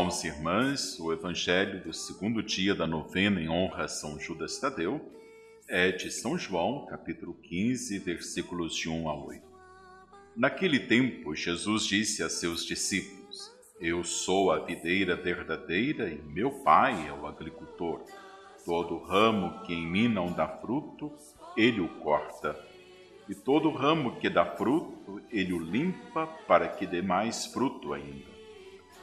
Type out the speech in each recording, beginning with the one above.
Irmãos e irmãs, o Evangelho do segundo dia da novena em honra a São Judas Tadeu é de São João, capítulo 15, versículos de 1 a 8. Naquele tempo, Jesus disse a seus discípulos: Eu sou a videira verdadeira e meu Pai é o agricultor. Todo ramo que em mim não dá fruto, ele o corta. E todo ramo que dá fruto, ele o limpa para que dê mais fruto ainda.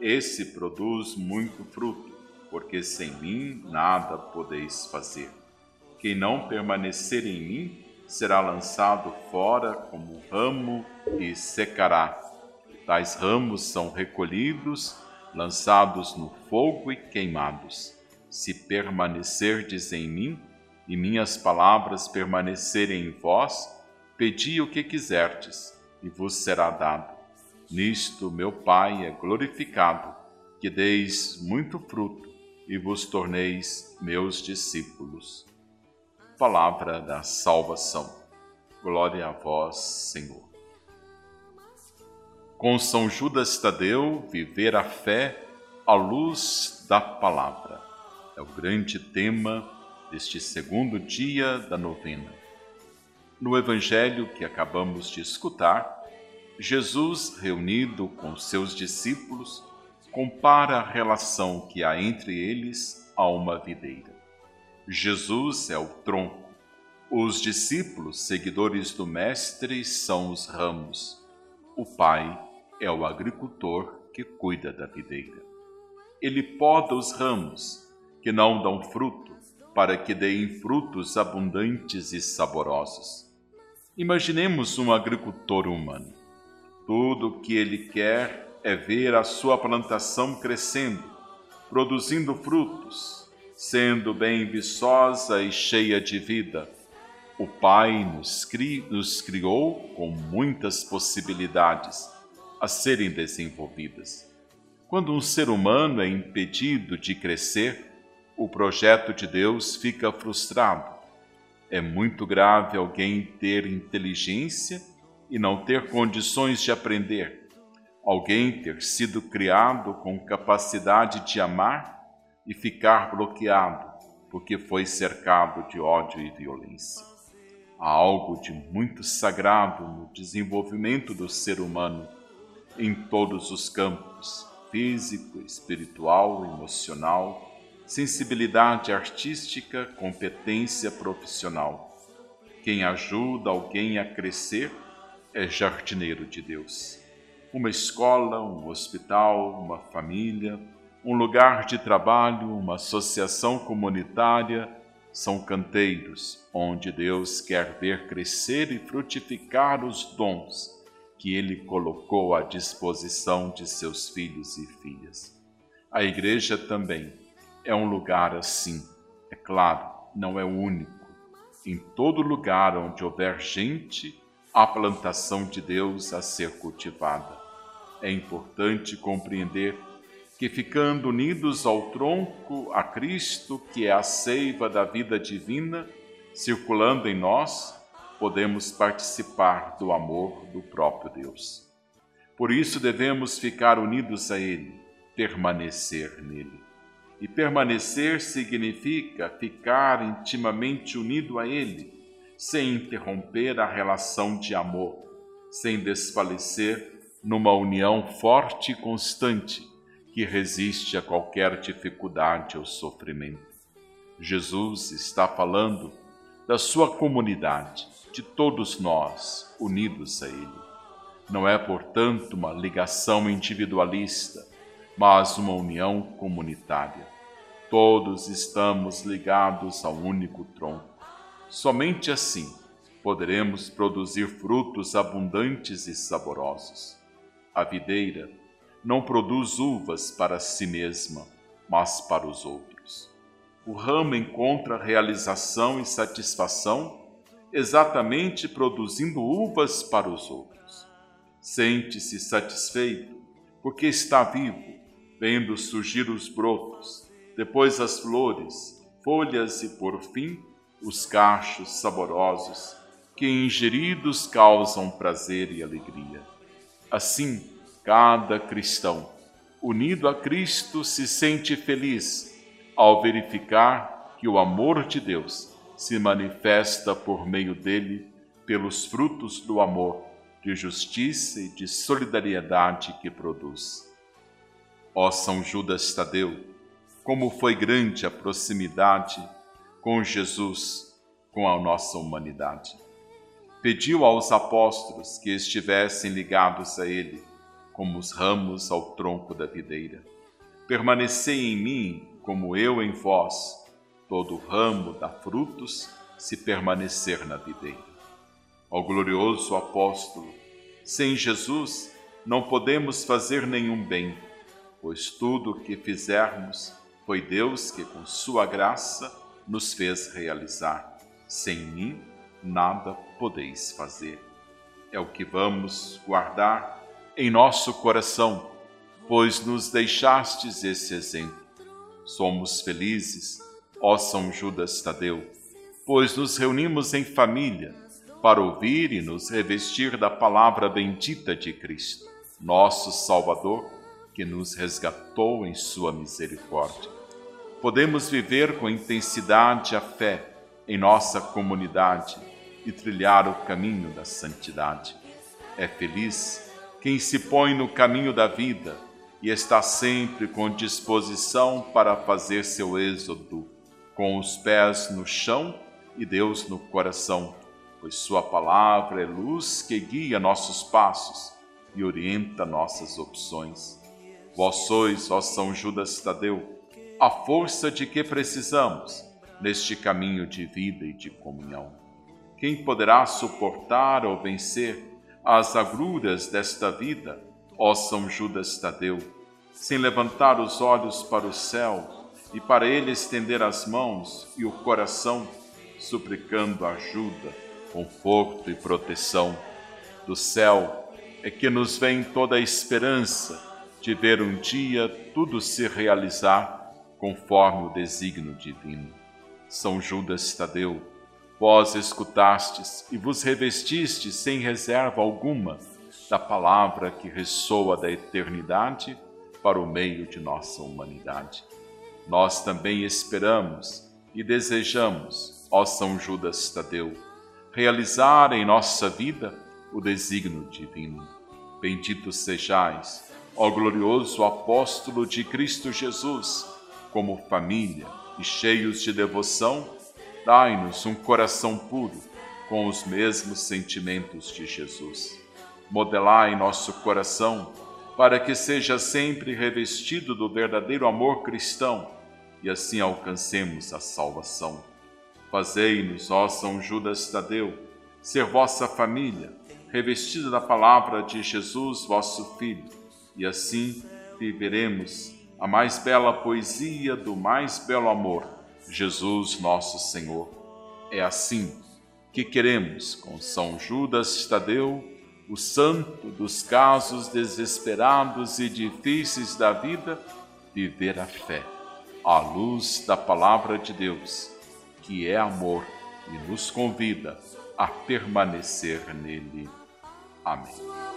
esse produz muito fruto, porque sem mim nada podeis fazer. Quem não permanecer em mim será lançado fora como ramo e secará. Tais ramos são recolhidos, lançados no fogo e queimados. Se permanecerdes em mim e minhas palavras permanecerem em vós, pedi o que quiserdes e vos será dado. Nisto meu Pai é glorificado, que deis muito fruto e vos torneis meus discípulos. Palavra da salvação. Glória a vós, Senhor. Com São Judas Tadeu, viver a fé à luz da palavra. É o grande tema deste segundo dia da novena. No evangelho que acabamos de escutar, Jesus, reunido com seus discípulos, compara a relação que há entre eles a uma videira. Jesus é o tronco. Os discípulos, seguidores do Mestre, são os ramos. O Pai é o agricultor que cuida da videira. Ele poda os ramos, que não dão fruto, para que deem frutos abundantes e saborosos. Imaginemos um agricultor humano. Tudo o que ele quer é ver a sua plantação crescendo, produzindo frutos, sendo bem viçosa e cheia de vida. O Pai nos, cri nos criou com muitas possibilidades a serem desenvolvidas. Quando um ser humano é impedido de crescer, o projeto de Deus fica frustrado. É muito grave alguém ter inteligência e não ter condições de aprender, alguém ter sido criado com capacidade de amar e ficar bloqueado porque foi cercado de ódio e violência. Há algo de muito sagrado no desenvolvimento do ser humano em todos os campos físico, espiritual, emocional, sensibilidade artística, competência profissional. Quem ajuda alguém a crescer é jardineiro de Deus. Uma escola, um hospital, uma família, um lugar de trabalho, uma associação comunitária são canteiros onde Deus quer ver crescer e frutificar os dons que Ele colocou à disposição de seus filhos e filhas. A igreja também é um lugar assim. É claro, não é o único. Em todo lugar onde houver gente, a plantação de Deus a ser cultivada. É importante compreender que, ficando unidos ao tronco, a Cristo, que é a seiva da vida divina, circulando em nós, podemos participar do amor do próprio Deus. Por isso devemos ficar unidos a Ele, permanecer nele. E permanecer significa ficar intimamente unido a Ele sem interromper a relação de amor, sem desfalecer numa união forte e constante que resiste a qualquer dificuldade ou sofrimento. Jesus está falando da sua comunidade, de todos nós unidos a Ele. Não é, portanto, uma ligação individualista, mas uma união comunitária. Todos estamos ligados ao único tronco Somente assim poderemos produzir frutos abundantes e saborosos. A videira não produz uvas para si mesma, mas para os outros. O ramo encontra realização e satisfação exatamente produzindo uvas para os outros. Sente-se satisfeito porque está vivo, vendo surgir os brotos, depois as flores, folhas e, por fim, os cachos saborosos que ingeridos causam prazer e alegria. Assim, cada cristão, unido a Cristo, se sente feliz ao verificar que o amor de Deus se manifesta por meio dele pelos frutos do amor, de justiça e de solidariedade que produz. Ó São Judas Tadeu, como foi grande a proximidade com Jesus, com a nossa humanidade pediu aos apóstolos que estivessem ligados a ele, como os ramos ao tronco da videira. Permanecei em mim, como eu em vós. Todo ramo dá frutos se permanecer na videira. Ó glorioso apóstolo, sem Jesus não podemos fazer nenhum bem, pois tudo o que fizermos foi Deus que, com sua graça, nos fez realizar. Sem mim, nada podeis fazer. É o que vamos guardar em nosso coração, pois nos deixastes esse exemplo. Somos felizes, ó São Judas Tadeu, pois nos reunimos em família para ouvir e nos revestir da palavra bendita de Cristo, nosso Salvador, que nos resgatou em Sua misericórdia. Podemos viver com intensidade a fé em nossa comunidade e trilhar o caminho da santidade. É feliz quem se põe no caminho da vida e está sempre com disposição para fazer seu êxodo, com os pés no chão e Deus no coração, pois Sua palavra é luz que guia nossos passos e orienta nossas opções. Vós sois, ó São Judas Tadeu, a força de que precisamos neste caminho de vida e de comunhão. Quem poderá suportar ou vencer as agruras desta vida, ó São Judas Tadeu, sem levantar os olhos para o céu e para ele estender as mãos e o coração, suplicando ajuda, conforto e proteção? Do céu é que nos vem toda a esperança de ver um dia tudo se realizar conforme o desígnio divino. São Judas Tadeu, Vós escutastes e vos revestistes sem reserva alguma da palavra que ressoa da eternidade para o meio de nossa humanidade. Nós também esperamos e desejamos, ó São Judas Tadeu, realizar em nossa vida o desígnio divino. Bendito sejais, ó glorioso apóstolo de Cristo Jesus, como família e cheios de devoção, Dai-nos um coração puro, com os mesmos sentimentos de Jesus. Modelai nosso coração, para que seja sempre revestido do verdadeiro amor cristão e assim alcancemos a salvação. Fazei-nos, ó São Judas Tadeu, ser vossa família, revestida da palavra de Jesus, vosso Filho, e assim viveremos a mais bela poesia do mais belo amor Jesus nosso Senhor. É assim que queremos, com São Judas Tadeu, o santo dos casos desesperados e difíceis da vida, viver a fé, à luz da palavra de Deus, que é amor e nos convida a permanecer nele. Amém.